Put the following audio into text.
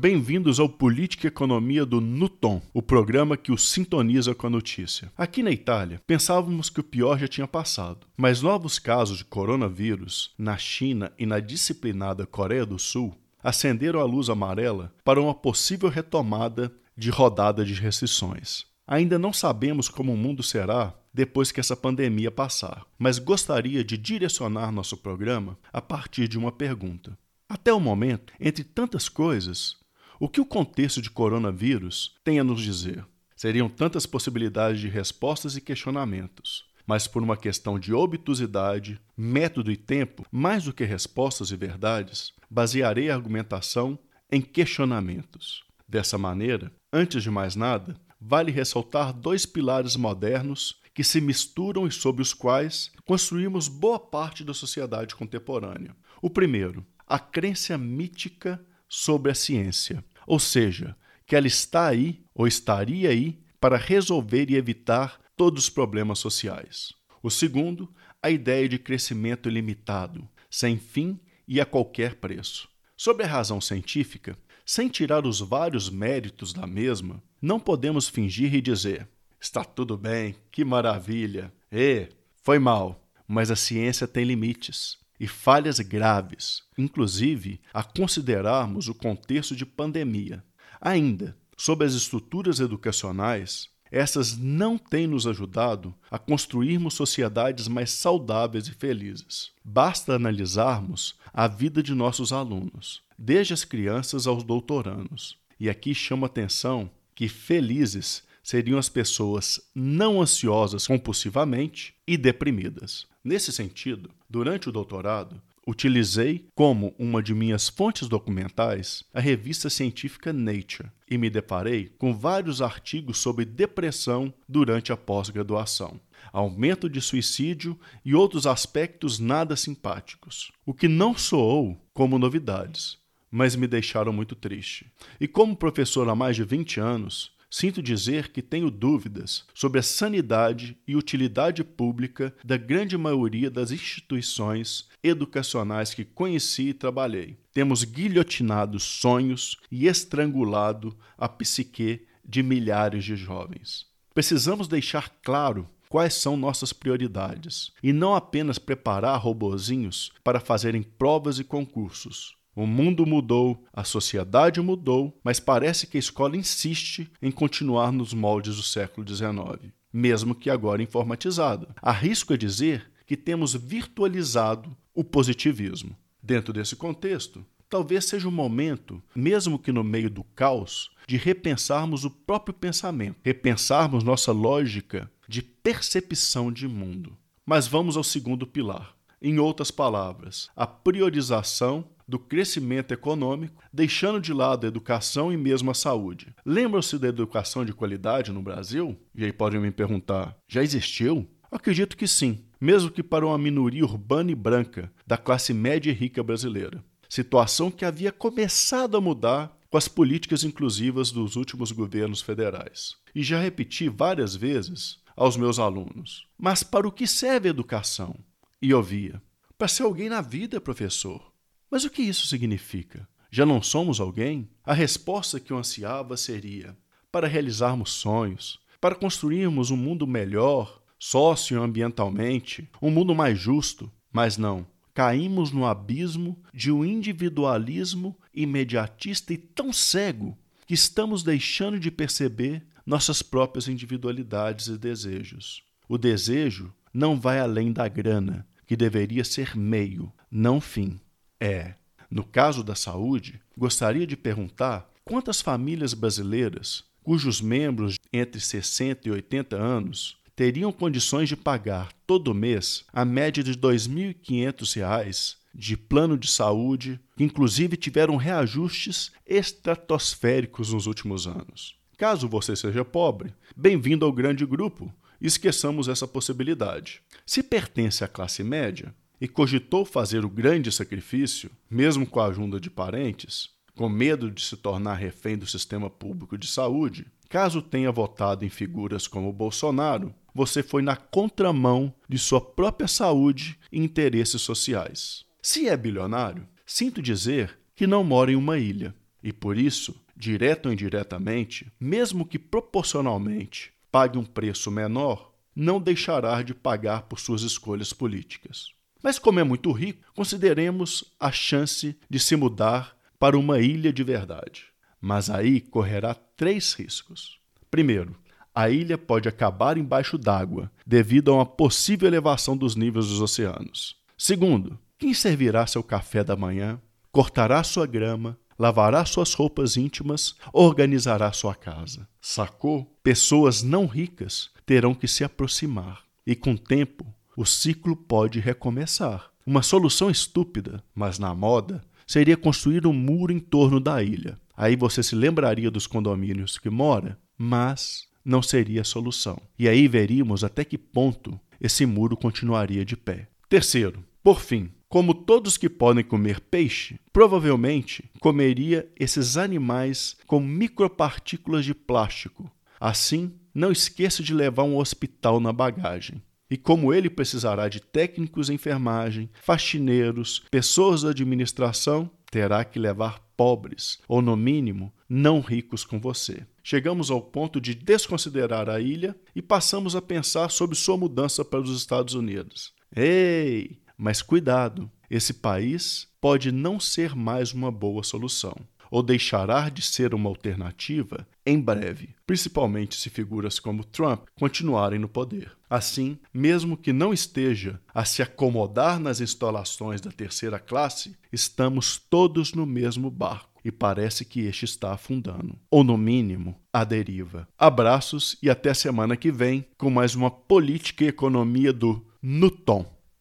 Bem-vindos ao Política e Economia do Nuton, o programa que o sintoniza com a notícia. Aqui na Itália, pensávamos que o pior já tinha passado, mas novos casos de coronavírus na China e na disciplinada Coreia do Sul acenderam a luz amarela para uma possível retomada de rodada de restrições. Ainda não sabemos como o mundo será depois que essa pandemia passar, mas gostaria de direcionar nosso programa a partir de uma pergunta. Até o momento, entre tantas coisas, o que o contexto de coronavírus tem a nos dizer? Seriam tantas possibilidades de respostas e questionamentos, mas por uma questão de obtusidade, método e tempo, mais do que respostas e verdades, basearei a argumentação em questionamentos. Dessa maneira, antes de mais nada, vale ressaltar dois pilares modernos que se misturam e sobre os quais construímos boa parte da sociedade contemporânea. O primeiro, a crença mítica sobre a ciência, ou seja, que ela está aí ou estaria aí para resolver e evitar todos os problemas sociais. O segundo, a ideia de crescimento ilimitado, sem fim e a qualquer preço. Sobre a razão científica, sem tirar os vários méritos da mesma, não podemos fingir e dizer: está tudo bem, que maravilha, e foi mal, mas a ciência tem limites e falhas graves, inclusive a considerarmos o contexto de pandemia. Ainda, sob as estruturas educacionais, essas não têm nos ajudado a construirmos sociedades mais saudáveis e felizes. Basta analisarmos a vida de nossos alunos, desde as crianças aos doutorandos. E aqui chamo atenção que felizes seriam as pessoas não ansiosas compulsivamente e deprimidas. Nesse sentido, durante o doutorado, utilizei como uma de minhas fontes documentais a revista científica Nature e me deparei com vários artigos sobre depressão durante a pós-graduação, aumento de suicídio e outros aspectos nada simpáticos, o que não soou como novidades, mas me deixaram muito triste. E como professor há mais de 20 anos, sinto dizer que tenho dúvidas sobre a sanidade e utilidade pública da grande maioria das instituições educacionais que conheci e trabalhei. Temos guilhotinado sonhos e estrangulado a psique de milhares de jovens. Precisamos deixar claro quais são nossas prioridades e não apenas preparar robozinhos para fazerem provas e concursos. O mundo mudou, a sociedade mudou, mas parece que a escola insiste em continuar nos moldes do século XIX, mesmo que agora informatizada. Arrisco a dizer que temos virtualizado o positivismo. Dentro desse contexto, talvez seja o momento, mesmo que no meio do caos, de repensarmos o próprio pensamento, repensarmos nossa lógica de percepção de mundo. Mas vamos ao segundo pilar. Em outras palavras, a priorização do crescimento econômico, deixando de lado a educação e mesmo a saúde. Lembram-se da educação de qualidade no Brasil? E aí podem me perguntar: já existiu? Acredito que sim, mesmo que para uma minoria urbana e branca da classe média e rica brasileira. Situação que havia começado a mudar com as políticas inclusivas dos últimos governos federais. E já repeti várias vezes aos meus alunos: mas para o que serve a educação? E ouvia: para ser alguém na vida, professor. Mas o que isso significa? Já não somos alguém? A resposta que eu ansiava seria: para realizarmos sonhos, para construirmos um mundo melhor, socioambientalmente, um mundo mais justo. Mas não, caímos no abismo de um individualismo imediatista e tão cego que estamos deixando de perceber nossas próprias individualidades e desejos. O desejo não vai além da grana, que deveria ser meio, não fim. É, no caso da saúde, gostaria de perguntar quantas famílias brasileiras cujos membros entre 60 e 80 anos teriam condições de pagar todo mês a média de R$ 2.500 de plano de saúde, que inclusive tiveram reajustes estratosféricos nos últimos anos. Caso você seja pobre, bem-vindo ao grande grupo. Esqueçamos essa possibilidade. Se pertence à classe média, e cogitou fazer o grande sacrifício, mesmo com a ajuda de parentes, com medo de se tornar refém do sistema público de saúde, caso tenha votado em figuras como Bolsonaro, você foi na contramão de sua própria saúde e interesses sociais. Se é bilionário, sinto dizer que não mora em uma ilha. e por isso, direto ou indiretamente, mesmo que proporcionalmente pague um preço menor, não deixará de pagar por suas escolhas políticas. Mas, como é muito rico, consideremos a chance de se mudar para uma ilha de verdade. Mas aí correrá três riscos. Primeiro, a ilha pode acabar embaixo d'água devido a uma possível elevação dos níveis dos oceanos. Segundo, quem servirá seu café da manhã, cortará sua grama, lavará suas roupas íntimas, organizará sua casa. Sacou? Pessoas não ricas terão que se aproximar. E com o tempo, o ciclo pode recomeçar. Uma solução estúpida, mas na moda, seria construir um muro em torno da ilha. Aí você se lembraria dos condomínios que mora, mas não seria a solução. E aí veríamos até que ponto esse muro continuaria de pé. Terceiro, por fim, como todos que podem comer peixe, provavelmente comeria esses animais com micropartículas de plástico. Assim, não esqueça de levar um hospital na bagagem. E como ele precisará de técnicos de enfermagem, faxineiros, pessoas da administração, terá que levar pobres, ou no mínimo, não ricos com você. Chegamos ao ponto de desconsiderar a ilha e passamos a pensar sobre sua mudança para os Estados Unidos. Ei, mas cuidado, esse país pode não ser mais uma boa solução, ou deixará de ser uma alternativa em breve, principalmente se figuras como Trump continuarem no poder. Assim, mesmo que não esteja a se acomodar nas instalações da terceira classe, estamos todos no mesmo barco e parece que este está afundando, ou no mínimo, à deriva. Abraços e até semana que vem com mais uma política e economia do Nuton.